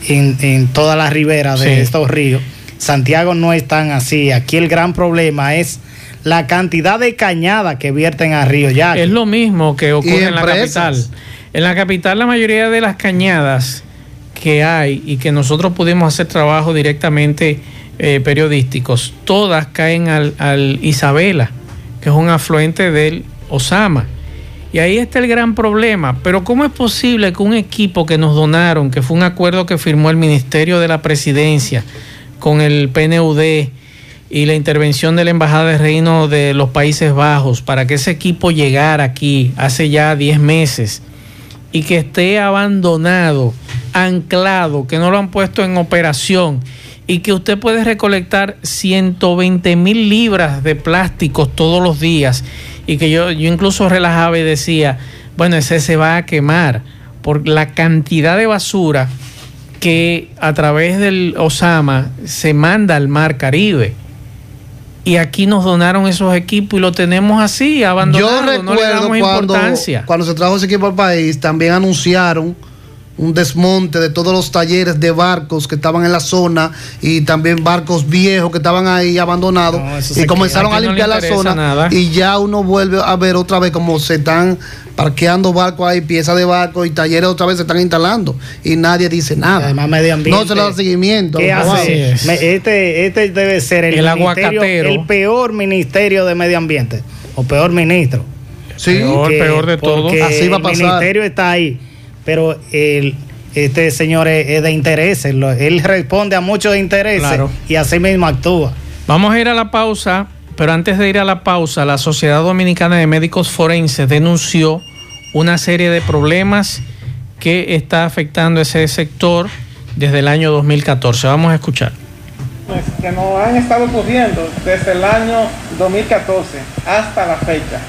en, en, todas las riberas de estos ríos. Santiago no es tan así. Aquí el gran problema es la cantidad de cañada que vierten a Río ya Es lo mismo que ocurre en la capital. En la capital la mayoría de las cañadas que hay y que nosotros pudimos hacer trabajo directamente eh, periodísticos, todas caen al, al Isabela, que es un afluente del Osama. Y ahí está el gran problema. Pero ¿cómo es posible que un equipo que nos donaron, que fue un acuerdo que firmó el Ministerio de la Presidencia con el PNUD, y la intervención de la Embajada de Reino de los Países Bajos para que ese equipo llegara aquí hace ya 10 meses y que esté abandonado, anclado, que no lo han puesto en operación y que usted puede recolectar 120 mil libras de plásticos todos los días y que yo, yo incluso relajaba y decía, bueno, ese se va a quemar por la cantidad de basura que a través del Osama se manda al mar Caribe y aquí nos donaron esos equipos y lo tenemos así, abandonado. Yo recuerdo no le damos cuando, importancia. cuando se trajo ese equipo al país, también anunciaron un desmonte de todos los talleres de barcos que estaban en la zona y también barcos viejos que estaban ahí abandonados y comenzaron a limpiar la zona y ya uno vuelve a ver otra vez como se están parqueando barcos ahí, piezas de barcos y talleres otra vez se están instalando y nadie dice nada. Además, medio ambiente. No se le da seguimiento. ¿Qué hace? Este, este debe ser el, el el peor ministerio de medio ambiente o peor ministro. Sí, peor, peor de todo. Así va a pasar. El ministerio está ahí pero el, este señor es, de intereses, él responde a muchos intereses y así mismo actúa. Vamos a ir a la pausa, pero antes de ir a la pausa, la Sociedad Dominicana de Médicos Forenses denunció una serie de problemas que está afectando ese sector desde el año 2014. Vamos a escuchar. Pues, que nos han estado ocurriendo desde el año 2014 hasta la fecha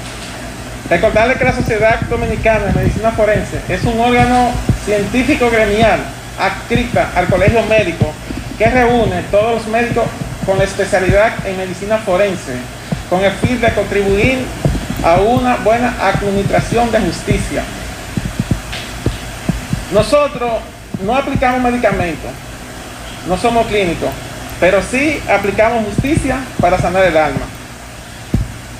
Recordarle que la Sociedad Dominicana de Medicina Forense es un órgano científico gremial adscrita al Colegio Médico que reúne todos los médicos con especialidad en medicina forense con el fin de contribuir a una buena administración de justicia. Nosotros no aplicamos medicamentos, no somos clínicos, pero sí aplicamos justicia para sanar el alma.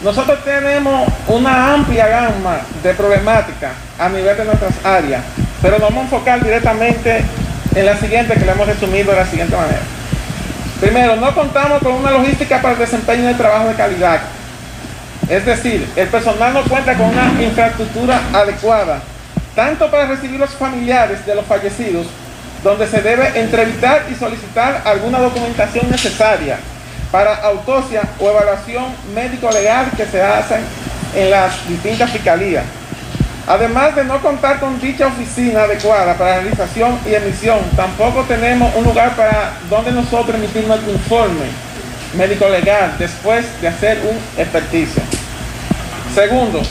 Nosotros tenemos una amplia gama de problemáticas a nivel de nuestras áreas, pero nos vamos a enfocar directamente en la siguiente que le hemos resumido de la siguiente manera. Primero, no contamos con una logística para el desempeño de trabajo de calidad. Es decir, el personal no cuenta con una infraestructura adecuada, tanto para recibir los familiares de los fallecidos, donde se debe entrevistar y solicitar alguna documentación necesaria, para autopsia o evaluación médico-legal que se hacen en las distintas fiscalías. Además de no contar con dicha oficina adecuada para realización y emisión, tampoco tenemos un lugar para donde nosotros emitimos nuestro informe médico legal después de hacer un experticia. Segundo,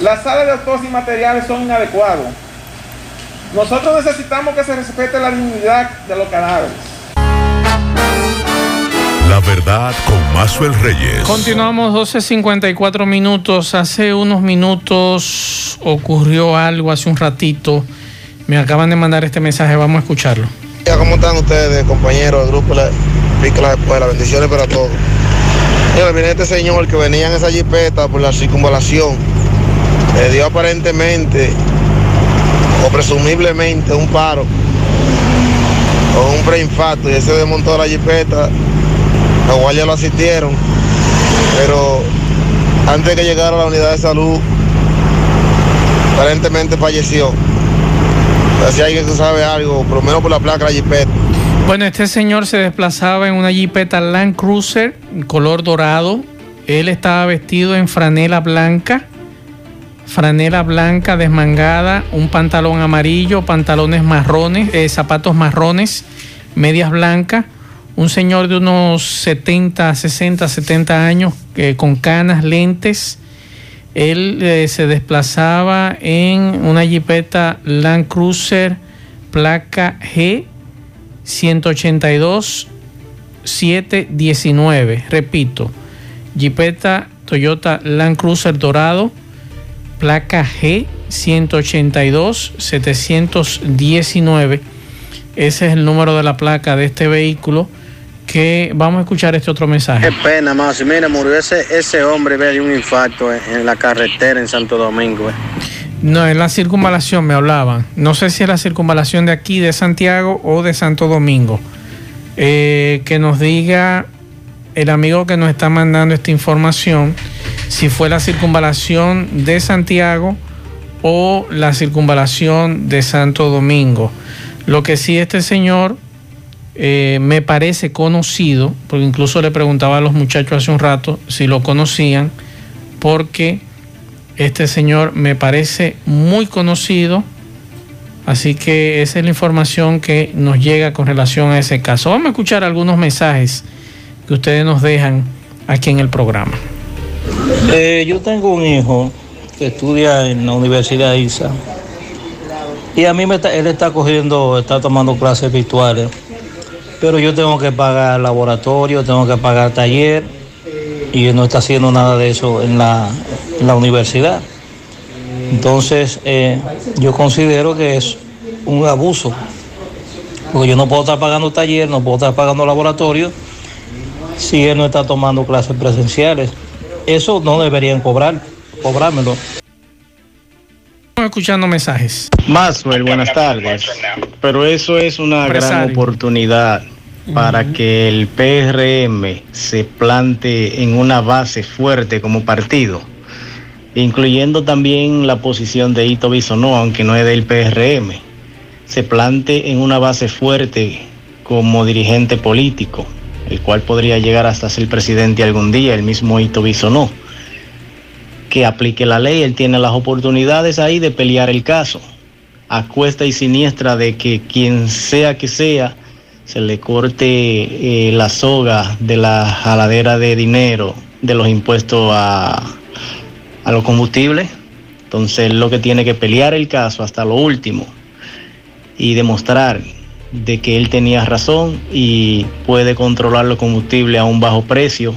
las salas de autopsia y materiales son inadecuados. Nosotros necesitamos que se respete la dignidad de los cadáveres. La verdad con Mazuel Reyes. Continuamos 12.54 minutos. Hace unos minutos ocurrió algo, hace un ratito. Me acaban de mandar este mensaje, vamos a escucharlo. ¿Cómo están ustedes, compañeros del grupo La Escuela? Bendiciones para todos. Mira, viene este señor que venía en esa jipeta por la circunvalación. Le dio aparentemente o presumiblemente un paro o un preinfarto y ese desmontó la jipeta. Los guardias lo asistieron, pero antes de que llegara a la unidad de salud, aparentemente falleció. Así alguien que sabe algo, por lo menos por la placa de la jipeta. Bueno, este señor se desplazaba en una jipeta Land Cruiser, color dorado. Él estaba vestido en franela blanca, franela blanca desmangada, un pantalón amarillo, pantalones marrones, eh, zapatos marrones, medias blancas. Un señor de unos 70, 60, 70 años eh, con canas, lentes. Él eh, se desplazaba en una jipeta Land Cruiser placa G 182 719. Repito, jipeta Toyota Land Cruiser Dorado placa G 182 719. Ese es el número de la placa de este vehículo que vamos a escuchar este otro mensaje. Qué pena, más. Mira, murió ese, ese hombre de un infarto en, la carretera en Santo Domingo. Eh. No, es la circunvalación, me hablaban. No sé si es la circunvalación de aquí, de Santiago o de Santo Domingo. Eh, que nos diga el amigo que nos está mandando esta información si fue la circunvalación de Santiago o la circunvalación de Santo Domingo. Lo que sí este señor eh, me parece conocido, porque incluso le preguntaba a los muchachos hace un rato si lo conocían, porque este señor me parece muy conocido, así que esa es la información que nos llega con relación a ese caso. Vamos a escuchar algunos mensajes que ustedes nos dejan aquí en el programa. Eh, yo tengo un hijo que estudia en la Universidad de ISA y a mí me él está cogiendo, está tomando clases virtuales pero yo tengo que pagar laboratorio, tengo que pagar taller y no está haciendo nada de eso en la, universidad. Entonces, eh, yo considero que es un abuso, porque yo no puedo estar pagando taller, no puedo estar pagando laboratorio si él no está tomando clases presenciales. Eso no deberían cobrar, cobrármelo. Estamos escuchando mensajes. Maxwell, buenas tardes. Pero eso es una gran oportunidad para que el PRM se plante en una base fuerte como partido, incluyendo también la posición de Ito Bisonó, aunque no es del PRM, se plante en una base fuerte como dirigente político, el cual podría llegar hasta ser presidente algún día, el mismo Ito Bisonó que aplique la ley, él tiene las oportunidades ahí de pelear el caso, a cuesta y siniestra de que quien sea que sea, se le corte eh, la soga de la jaladera de dinero de los impuestos a, a los combustibles. Entonces lo que tiene que pelear el caso hasta lo último y demostrar de que él tenía razón y puede controlar los combustibles a un bajo precio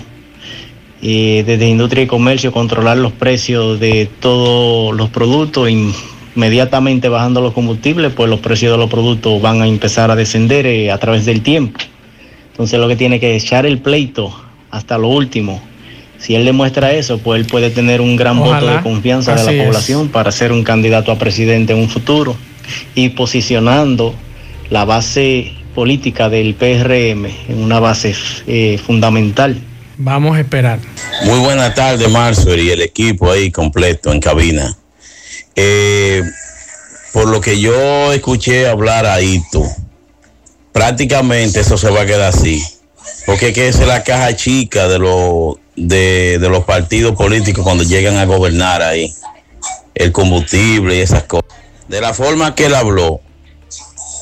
y desde industria y comercio controlar los precios de todos los productos inmediatamente bajando los combustibles, pues los precios de los productos van a empezar a descender eh, a través del tiempo. Entonces lo que tiene que echar el pleito hasta lo último. Si él demuestra eso, pues él puede tener un gran voto de confianza de la población para ser un candidato a presidente en un futuro y posicionando la base política del PRM en una base eh, fundamental Vamos a esperar. Muy buena tarde, Marzo, y el equipo ahí completo en cabina. Eh, por lo que yo escuché hablar ahí tú, prácticamente eso se va a quedar así. Porque que es la caja chica de, los de, de los partidos políticos cuando llegan a gobernar ahí. El combustible y esas cosas. De la forma que él habló,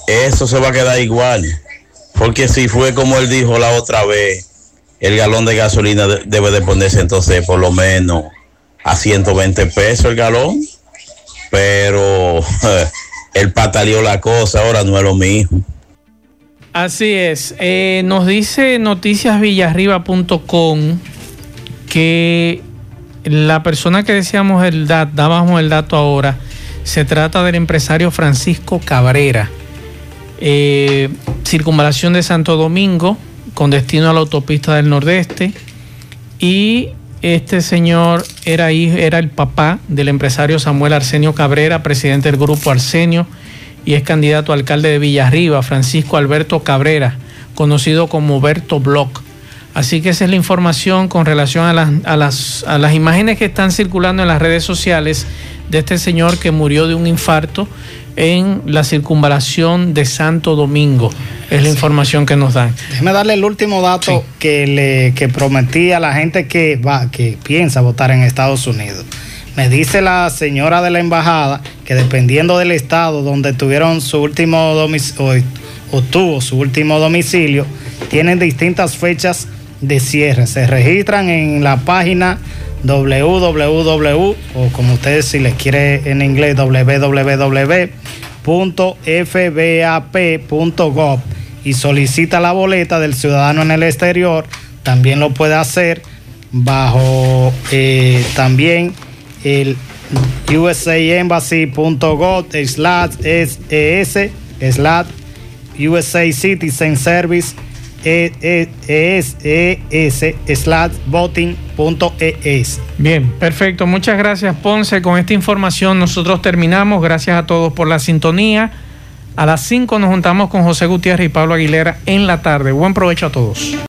eso se va a quedar igual. Porque si fue como él dijo la otra vez, el galón de gasolina debe de ponerse entonces por lo menos a 120 pesos el galón, pero el pataleó la cosa, ahora no es lo mismo. Así es. Eh, nos dice noticiasvillarriba.com que la persona que decíamos el dato, dábamos el dato ahora, se trata del empresario Francisco Cabrera. Eh, circunvalación de Santo Domingo con destino a la autopista del Nordeste y este señor era, era el papá del empresario Samuel Arsenio Cabrera, presidente del grupo Arsenio y es candidato a alcalde de Villarriba, Francisco Alberto Cabrera, conocido como Berto Bloch. Así que esa es la información con relación a las, a, las, a las imágenes que están circulando en las redes sociales de este señor que murió de un infarto en la circunvalación de Santo Domingo. Es la información que nos dan. Déjeme darle el último dato que le que prometí a la gente que va, que piensa votar en Estados Unidos. Me dice la señora de la embajada que dependiendo del estado donde tuvieron su último domicilio o tuvo su último domicilio, tienen distintas fechas de cierre. Se registran en la página www o como ustedes si les quiere en inglés www.fbap.gov y solicita la boleta del ciudadano en el exterior. También lo puede hacer bajo eh, también el usaembassy.gov slash es slash USA Citizen Service es slash voting.es. Bien, perfecto. Muchas gracias, Ponce. Con esta información nosotros terminamos. Gracias a todos por la sintonía. A las 5 nos juntamos con José Gutiérrez y Pablo Aguilera en la tarde. Buen provecho a todos.